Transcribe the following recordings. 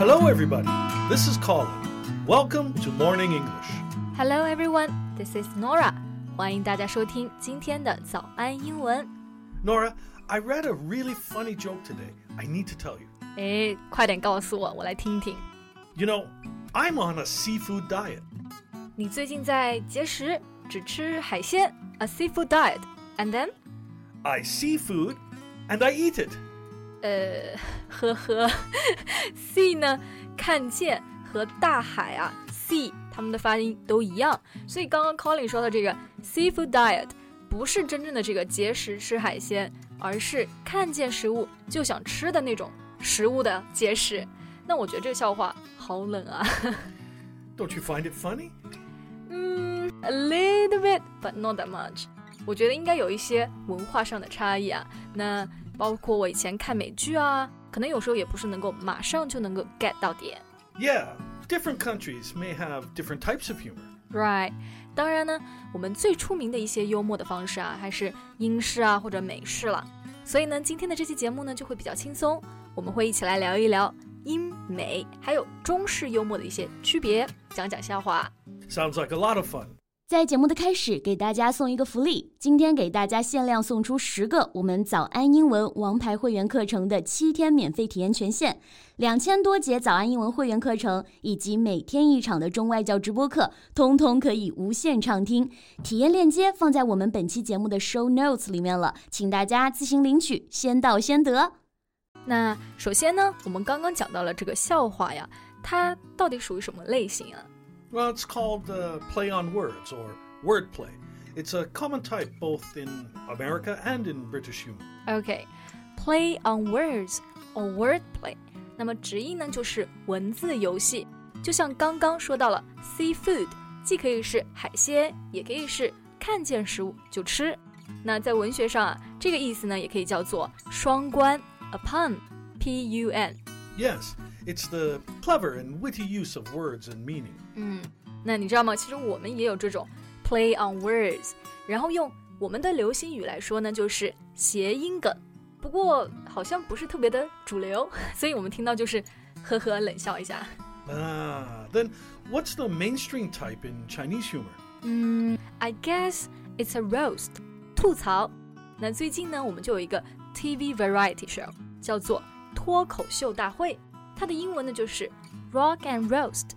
Hello, everybody. This is Colin. Welcome to Morning English. Hello, everyone. This is Norah. 欢迎大家收听今天的早安英文。Norah, I read a really funny joke today. I need to tell you. 哎，快点告诉我，我来听听。You know, I'm on a seafood diet. 你最近在节食，只吃海鲜。A seafood diet. And then? I see food, and I eat it. 呃，呵呵，see 呢，看见和大海啊，sea 它们的发音都一样，所以刚刚 Colin 说的这个 seafood diet 不是真正的这个节食吃海鲜，而是看见食物就想吃的那种食物的节食。那我觉得这个笑话好冷啊，Don't you find it funny? 嗯，a little bit but not that much。我觉得应该有一些文化上的差异啊。那包括我以前看美剧啊，可能有时候也不是能够马上就能够 get 到点。 Yeah, different countries may have different types of humor. Right，当然呢，我们最出名的一些幽默的方式啊，还是英式啊或者美式了。所以呢，今天的这期节目呢就会比较轻松，我们会一起来聊一聊英美还有中式幽默的一些区别，讲讲笑话。 Sounds like a lot of fun. 在节目的开始，给大家送一个福利，今天给大家限量送出十个我们早安英文王牌会员课程的七天免费体验权限，两千多节早安英文会员课程以及每天一场的中外教直播课，通通可以无限畅听。体验链接放在我们本期节目的 show notes 里面了，请大家自行领取，先到先得。那首先呢，我们刚刚讲到了这个笑话呀，它到底属于什么类型啊？Well, it's called uh, play on words or wordplay. It's a common type both in America and in British humor. OK，play、on words or wordplay，那么直译呢就是文字游戏。就像刚刚说到了 seafood，既可以是海鲜，也可以是看见食物就吃。那在文学上啊，这个意思呢也可以叫做双关 a pun，p u n。 Yes, it's the clever and witty use of words and meaning. 嗯，那你知道吗？其实我们也有这种 play on words，然后用我们的流行语来说呢，就是谐音梗。不过好像不是特别的主流，所以我们听到就是呵呵冷笑一下。 Ah, then what's the mainstream type in Chinese humor? 嗯，I guess it's a roast，吐槽。那最近呢，我们就有一个 TV variety show，叫做脱口秀大会， 它的英文呢就是 Rock and Roast。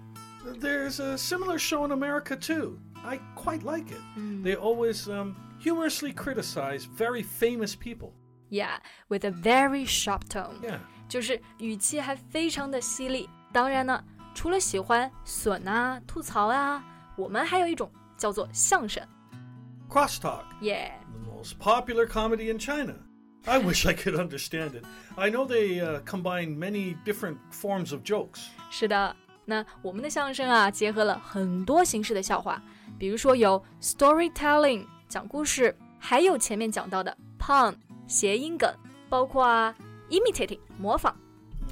There's a similar show in America too. I quite like it. They always um, humorously criticize very famous people. Yeah, with a very sharp tone. Yeah. 就是语气还非常的犀利。当然呢，除了喜欢损啊、吐槽啊，我们还有一种叫做相声。 Crosstalk, Yeah， the most popular comedy in China. I wish I could understand it. I know they uh, combine many different forms of jokes. 是的。那我们的相声啊，结合了很多形式的笑话，比如说有 storytelling 讲故事，还有前面讲到的 pun 谐音梗，包括啊 imitating 模仿。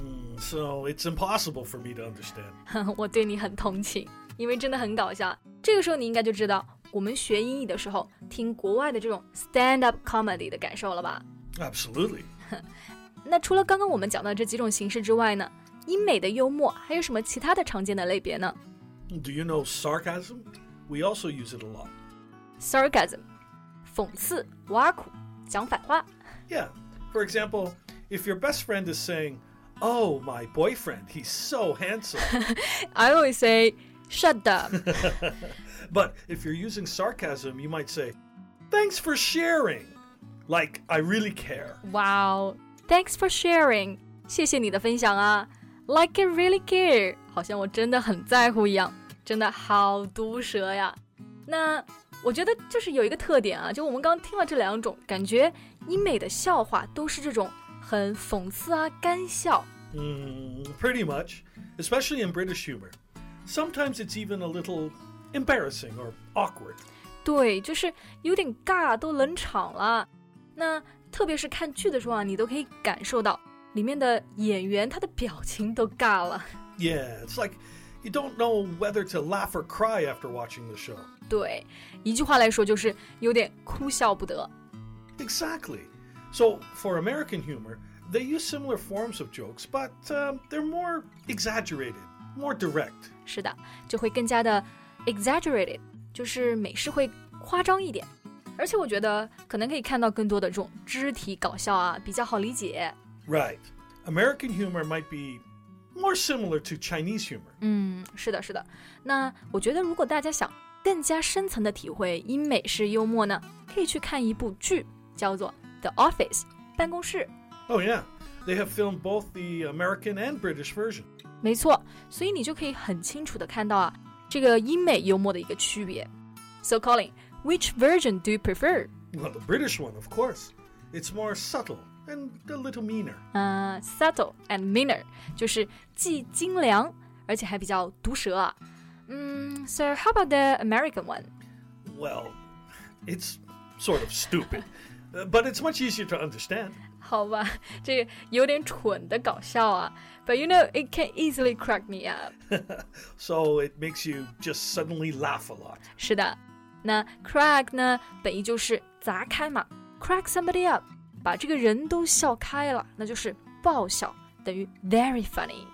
Mm, so it's impossible for me to understand. 我对你很同情，因为真的很搞笑。这个时候你应该就知道，我们学英语的时候听国外的这种 stand up comedy 的感受了吧？ Absolutely. 那除了刚刚我们讲到这几种形式之外呢，英美的幽默还有什么其他的常见的类别呢 Do you know sarcasm? We also use it a lot. ？sarcasm，讽刺、挖苦、讲反话。 Yeah. For example, if your best friend is saying, Oh, my boyfriend, he's so handsome. I always say shut up。 but if you're using sarcasm, you might say, Thanks for sharing. Like, I really care. Wow, thanks for sharing，谢谢你的分享啊。Like I really care，好像我真的很在乎一样，真的好毒舌呀。那我觉得就是有一个特点啊，就我们刚听了这两种，感觉英美的笑话都是这种很讽刺啊、干笑。 Mm, pretty much, especially in British humor. Sometimes it's even a little embarrassing or awkward. 对，就是有点尬，都冷场了。 那特别是看剧的时候啊，你都可以感受到里面的演员他的表情都尬了。Yeah, it's like you don't know whether to laugh or cry after watching the show. 对，一句话来说就是有点哭笑不得。Exactly. So, for American humor, they use similar forms of jokes, but um, they're more exaggerated, more direct. 是的，就会更加的 exaggerated，就是美式会夸张一点。而且我觉得可能可以看到更多的这种肢体搞笑啊，比较好理解。 Right. American humor might be more similar to Chinese humor. 嗯，是的，是的。那我觉得如果大家想更加深层的体会英美式幽默呢，可以去看一部剧，叫做《The Office》办公室。 Oh, yeah. They have filmed both the American and British version. 没错，所以你就可以很清楚的看到啊，这个英美幽默的一个区别。So Colin, which version do you prefer? Well, the British one, of course. It's more subtle and a little meaner. 呃、s u b t l e and meaner，就是既精良，而且还比较毒舌啊。嗯，So how about the American one? Well, it's sort of stupid, uh, but it's much easier to understand. 好吧，这个有点蠢的搞笑啊。But you know, it can easily crack me up. So it makes you just suddenly laugh a lot. 是的， 那 crack 呢，本意就是砸开嘛，crack somebody up，把这个人都笑开了，那就是爆笑，等于 very funny。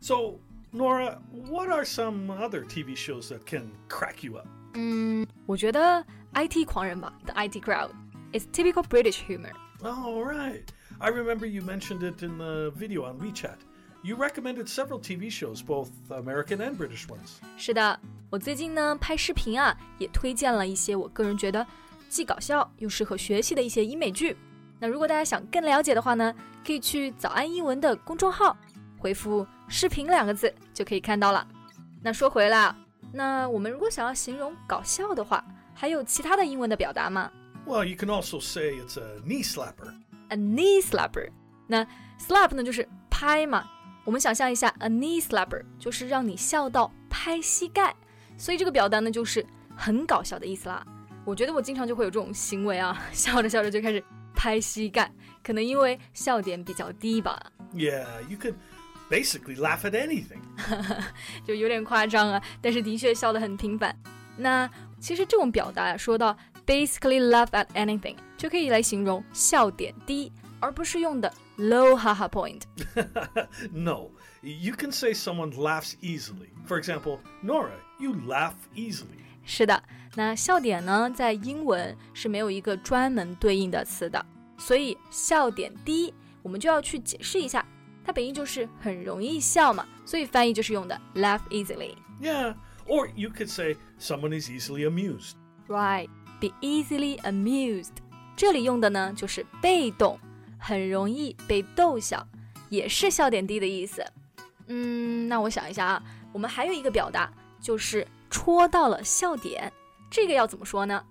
So Norah, what are some other TV shows that can crack you up? 嗯，我觉得 IT 狂人吧，The IT Crowd is typical British humor. All right, I remember you mentioned it in the video on WeChat. You recommended several TV shows, both American and British ones. 是的。我最近呢拍视频啊，也推荐了一些我个人觉得既搞笑又适合学习的一些英美剧。那如果大家想更了解的话呢，可以去早安英文的公众号，回复“视频”两个字就可以看到了。那说回来啊，那我们如果想要形容搞笑的话，还有其他的英文的表达吗 Well, you can also say it's a knee slapper.？A knee slapper。那 slap 呢就是拍嘛，我们想象一下，a knee slapper 就是让你笑到拍膝盖，所以这个表达呢就是很搞笑的意思啦。我觉得我经常就会有这种行为啊，笑着笑着就开始拍膝盖，可能因为笑点比较低吧，Yeah, you could basically laugh at anything. 就有点夸张啊，但是的确笑得很频繁。那其实这种表达啊，说到 basically laugh at anything，就可以来形容笑点低，而不是用的 low haha point. no, you can say someone laughs easily. For example, Norah, you laugh easily. 是的，那笑点呢，在英文是没有一个专门对应的词的，所以笑点低，我们就要去解释一下。它本意就是很容易笑嘛，所以翻译就是用的 laugh easily。Yeah, or you could say someone is easily amused. Right, be easily amused. 这里用的呢就是被动很容易被逗笑，也是笑点低的意思。嗯，那我想一下啊，我们还有一个表达就是戳到了笑点，这个要怎么说呢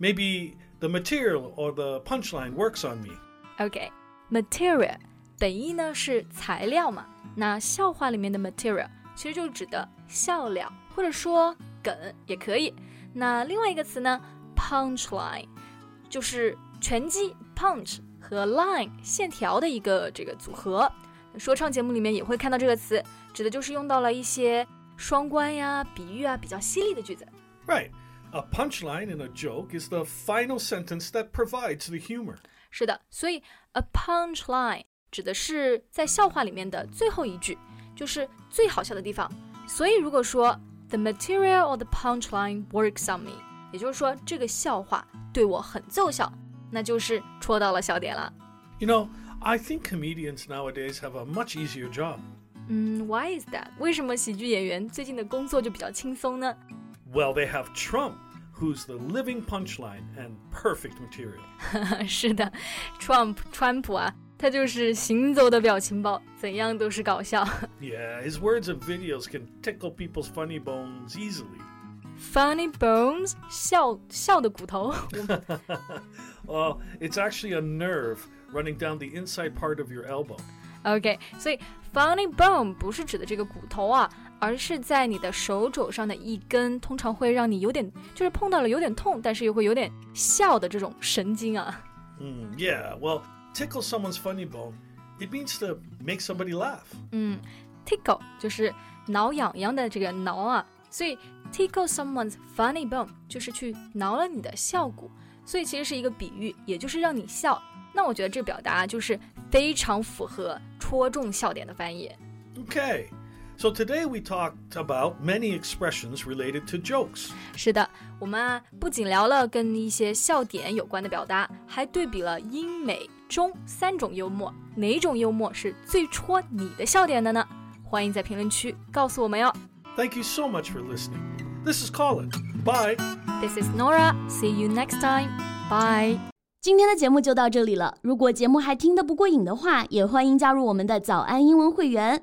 Maybe the material or the punchline works on me.？OK，material、本意呢是材料嘛，那笑话里面的 material 其实就指的笑料，或者说梗也可以。那另外一个词呢，punchline，就是拳击 punch 和 line 线条的一个这个组合。说唱节目里面也会看到这个词，指的就是用到了一些双关呀、比喻啊比较犀利的句子。 Right. A punchline in a joke is the final sentence that provides the humor. 是的，所以 a punchline 指的是在笑话里面的最后一句，就是最好笑的地方。所以如果说 the material or the punchline works on me，也就是说这个笑话对我很奏效， 那就是戳到了笑点了。 You know, I think comedians nowadays have a much easier job. 嗯，Why is that？为什么喜剧演员最近的工作就比较轻松呢？ Well, they have Trump, who's the living punchline and perfect material. 是的，Trump 川普啊，他就是行走的表情包，怎样都是搞笑。 Yeah, his words and videos can tickle people's funny bones easily. Funny bones，笑笑的骨头。 Well, it's actually a nerve running down the inside part of your elbow. OK，所以 funny bone 不是指的这个骨头啊，而是在你的手肘上的一根，通常会让你有点，就是碰到了有点痛，但是又会有点笑的这种神经啊。 Mm, yeah, well, tickle someone's funny bone, it means to make somebody laugh. 嗯，tickle 就是挠痒痒的这个挠啊，所以 tickle someone's funny bone 就是去挠了你的笑骨，所以其实是一个比喻，也就是让你笑。那我觉得这表达就是非常符合戳中笑点的翻译。Okay, so today we talked about many expressions related to jokes. 是的，我们啊不仅聊了跟一些笑点有关的表达，还对比了英美中三种幽默，哪种幽默是最戳你的笑点的呢？欢迎在评论区告诉我们哟。Thank you so much for listening. This is Colin. Bye. This is Norah. See you next time. Bye. 今天的节目就到这里了。如果节目还听得不过瘾的话，也欢迎加入我们的早安英文会员。